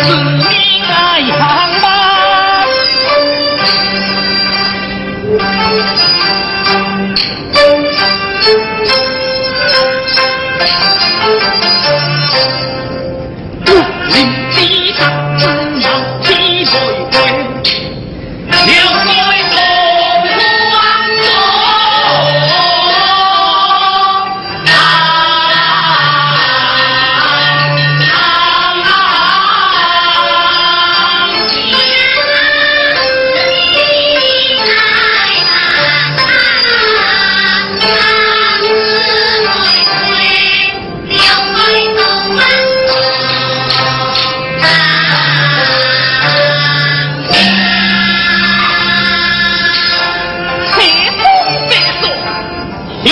Jackson.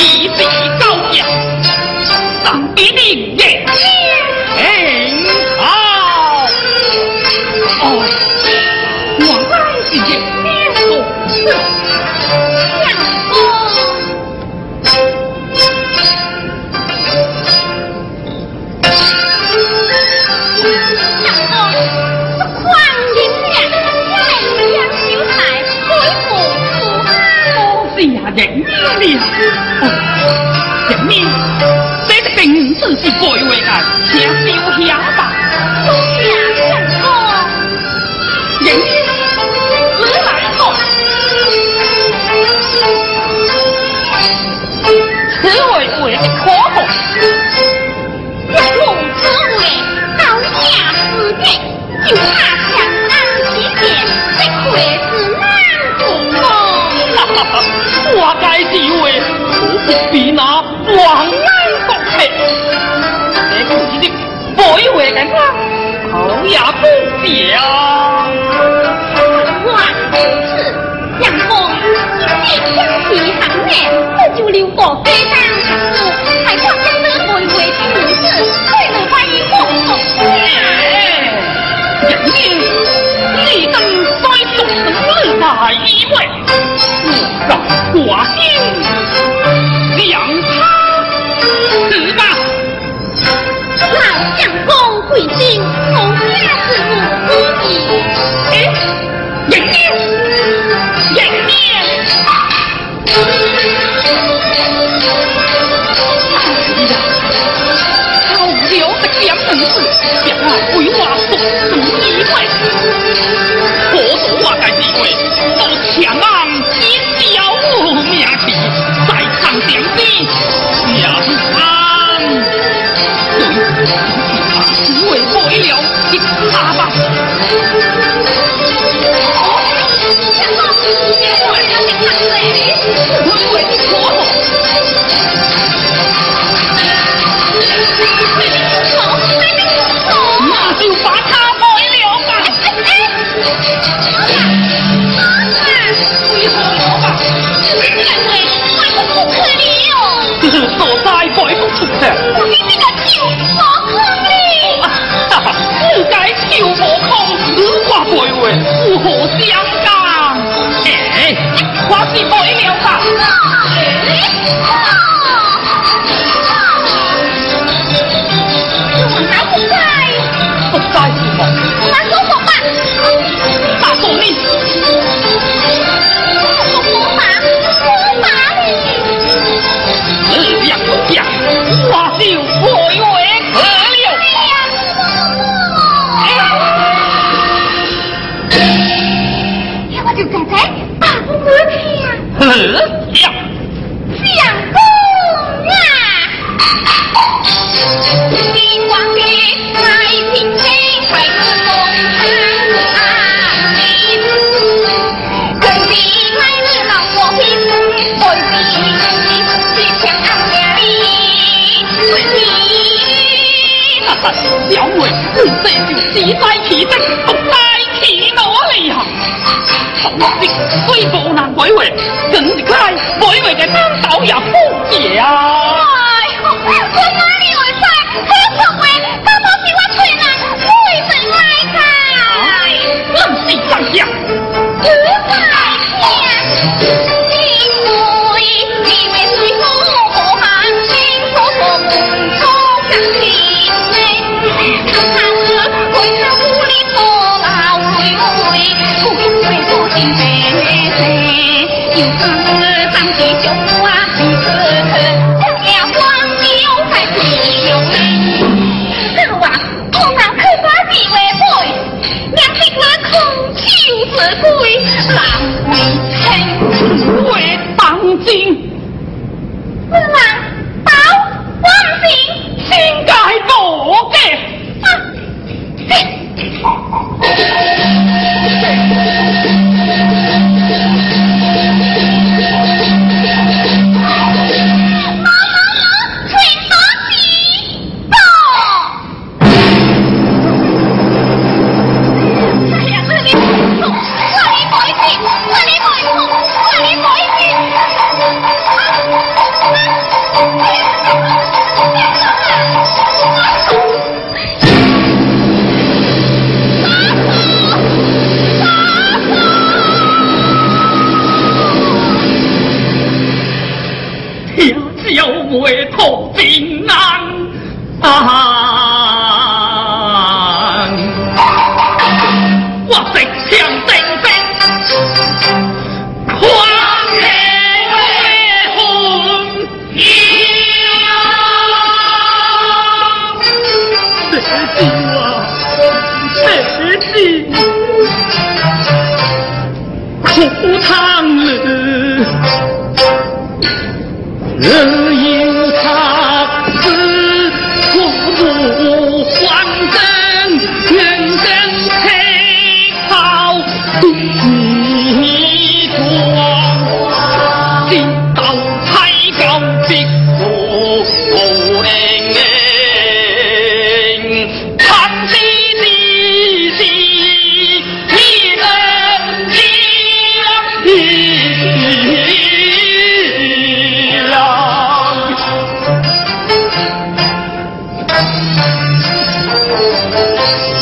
一地高粱，三叠连叶香。哎，哦，我来是见梁公子，相公，相公，欢迎你，梁兄来，贵府赴宴。我是呀，这女的。人命这个病真是贵为难请休想吧多谢神功人命死来好此为我的可否将我此为高家子弟就怕比那王爱国气。这个日子不会回来吗？也不低啊！万一是相公，你想起喊来，我就留个飞单子，还管将那回回的日子，快乐欢迎我送来。爷爷，你等再送什么大衣？我让我听。一次两次以世辞职复世此我利行首席虽无能改为紧直拉改为嘅单岛也屋爷啊。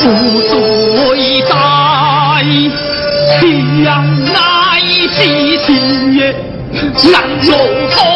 无所大人乃是情也难路多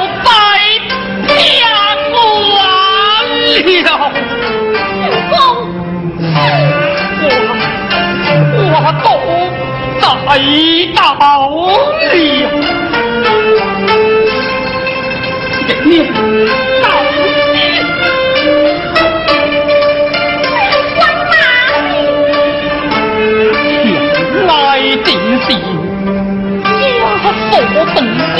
你到你你到你鬼马来点事家伙本家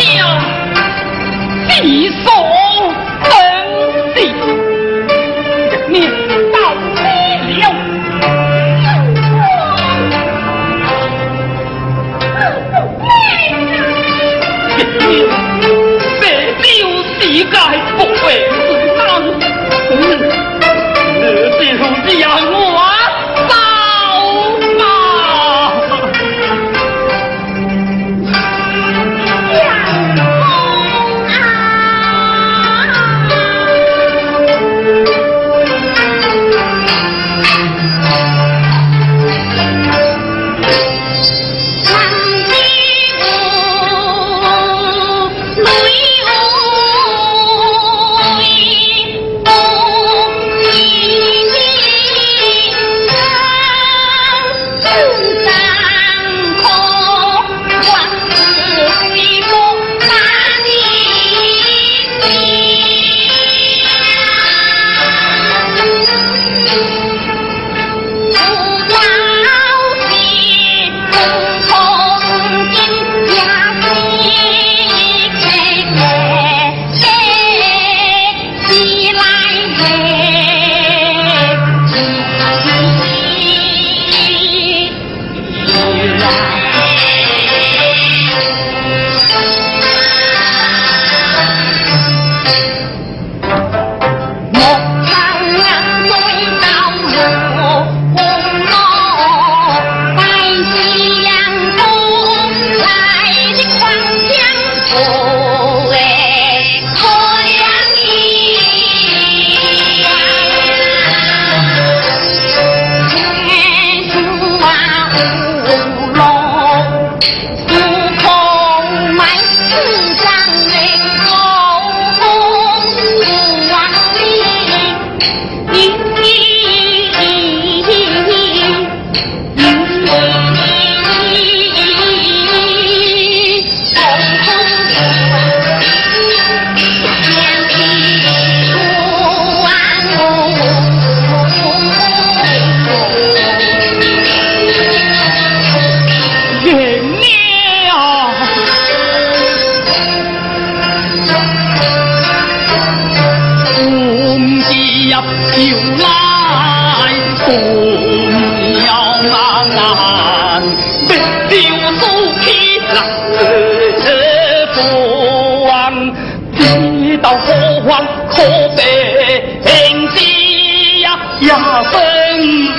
万可悲鸣之呀呀分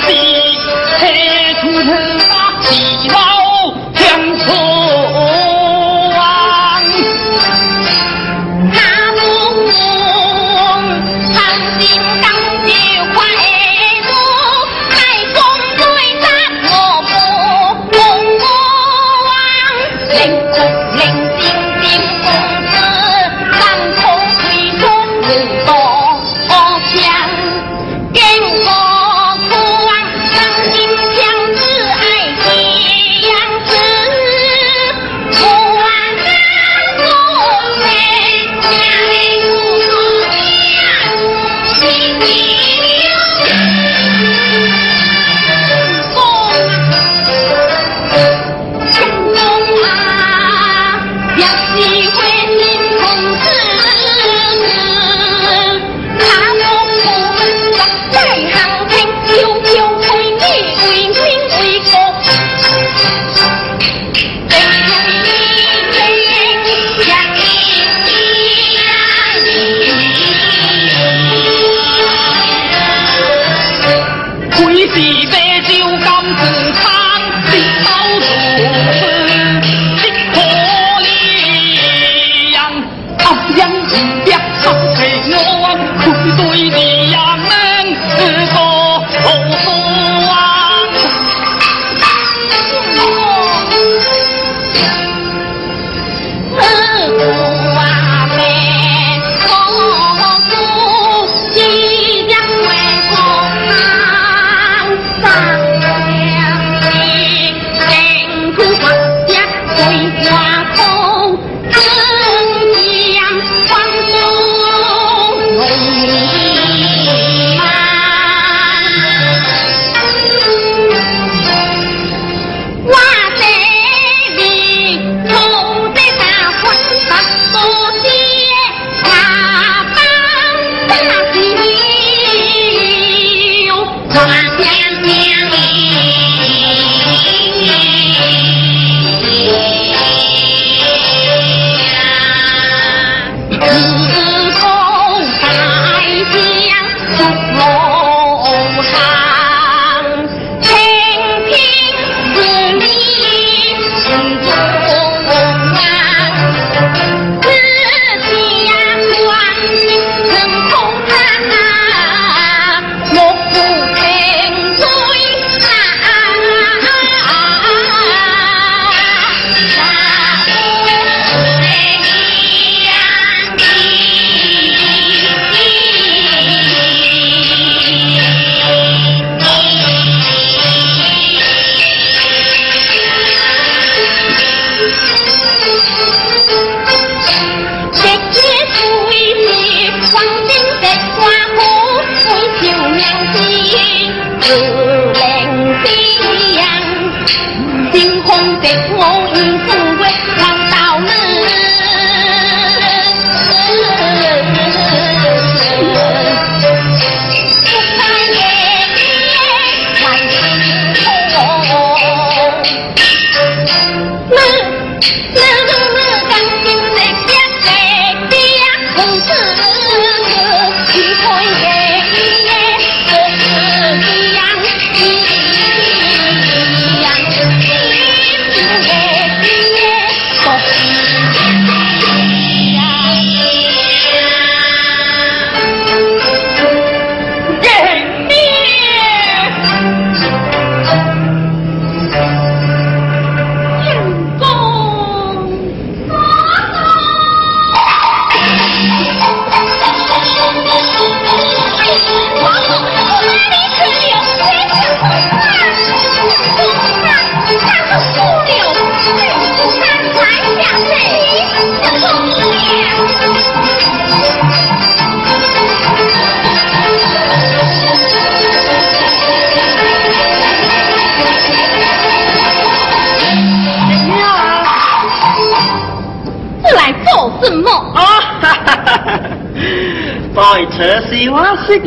之嘿出去打老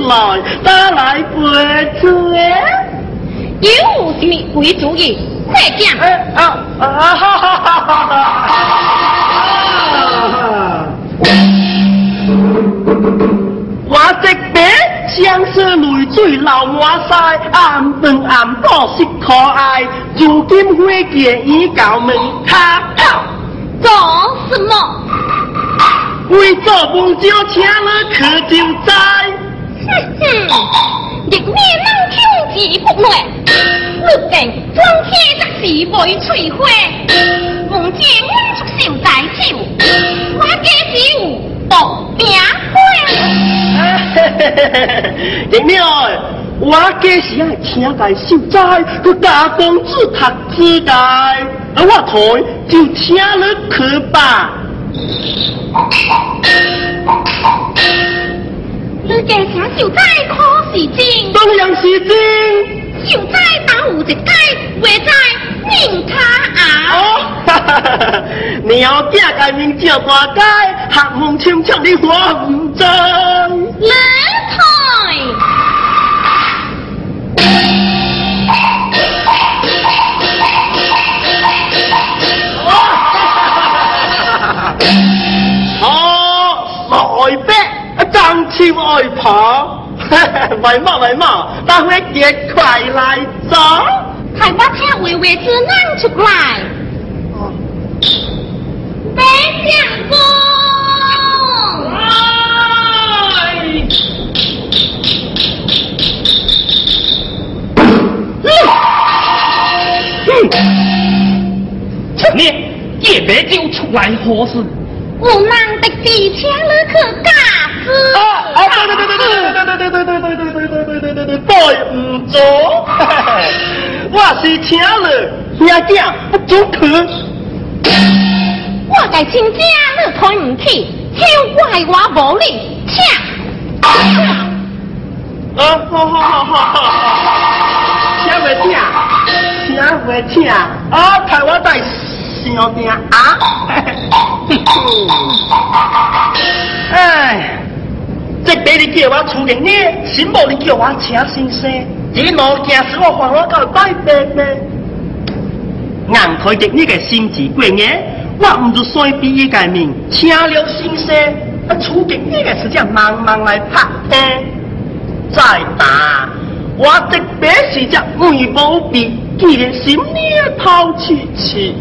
来，打来陪吹。有什么鬼主意？快讲！啊啊哈哈哈哈哈！我这边相思泪水流满腮，暗饭暗饱实可爱。如今花姐已到门口，做什么？为做梦就请了客就在。哼哼，日面能挑自不来，日定庄天则是被摧毁。梦见我出手在手，我家只有薄命花。日面，我家是爱请在秀才，去加工资读书的，而我台就请了去吧。你家请秀才可是真？当然是真。秀才打有一解，话在宁卡啊！哦，哈哈哈哈！鸟家改名叫大街，寒风清清的花唔争。来台。哦，来呗，张秋。爱跑，外貌外貌，大伙节快来走。还把他微微子拿出来。哦白相公，陈年也别就出来何事？有难得地请你去驾驶。啊啊！对对对对对对对对对对对对对对对对对对唔做，我是请了，兄弟不准去。我该亲家你推唔起，超怪我无理，请。啊，好好好好好，请袂请，请袂请，啊，台湾在想定啊。哎，这边你叫我出庭呢，新无你叫我请先生，这路行使我还我到拜拜咩？硬开的你个心智过硬，我唔是随便一个名，请了先生，啊，出庭你个是这忙忙来拍的。再打，我这边是只梅无比，既然心里透气气，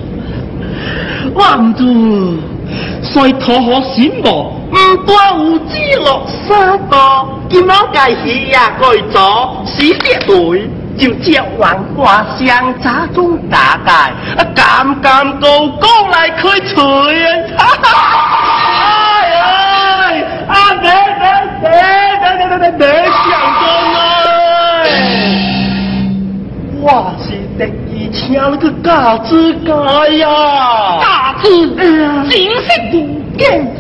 我唔做，所以讨好心无，唔多有知落沙多，今晚该喜呀改做死只对。就接黄瓜香炸中打大，啊干干高高来开嘴啊！哎呀，啊别别别别别别别想讲特意请了个嘎子嘎呀，嘎子，金色无根。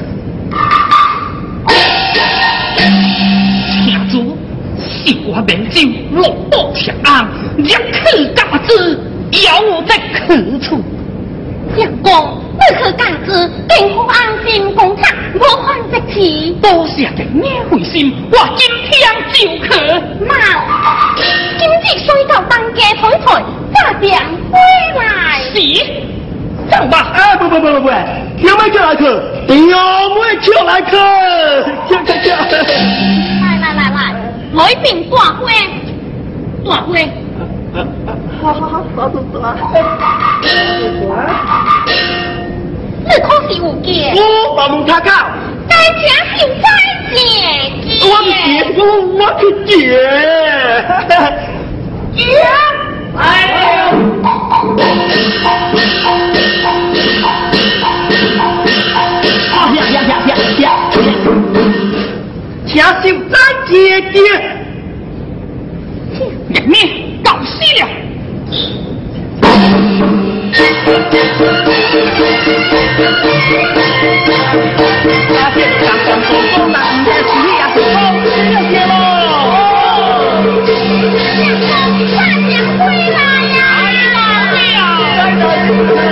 听主，是我明酒落到天安，入去嘎子，要我在去处。相公，你去驾驶，定好安心工作，无患得起。多谢的你回心，我今天就去。妈，今日水到当家抬抬，早点归来。是，走吧。哎不不不不不，有没叫来去？有没叫来去？叫叫叫！来来来来，来边大会，大会。好好好，大大大。你可是有劫？我帮忙他搞。大家小心点。我是师我，我去接。接！哎呦！啊呀呀呀呀呀！小心咱姐姐。救命！搞死了。大爹，赶快出宫，拿五两银子啊！好，谢谢喽。相公，大娘回来呀！来了，来了。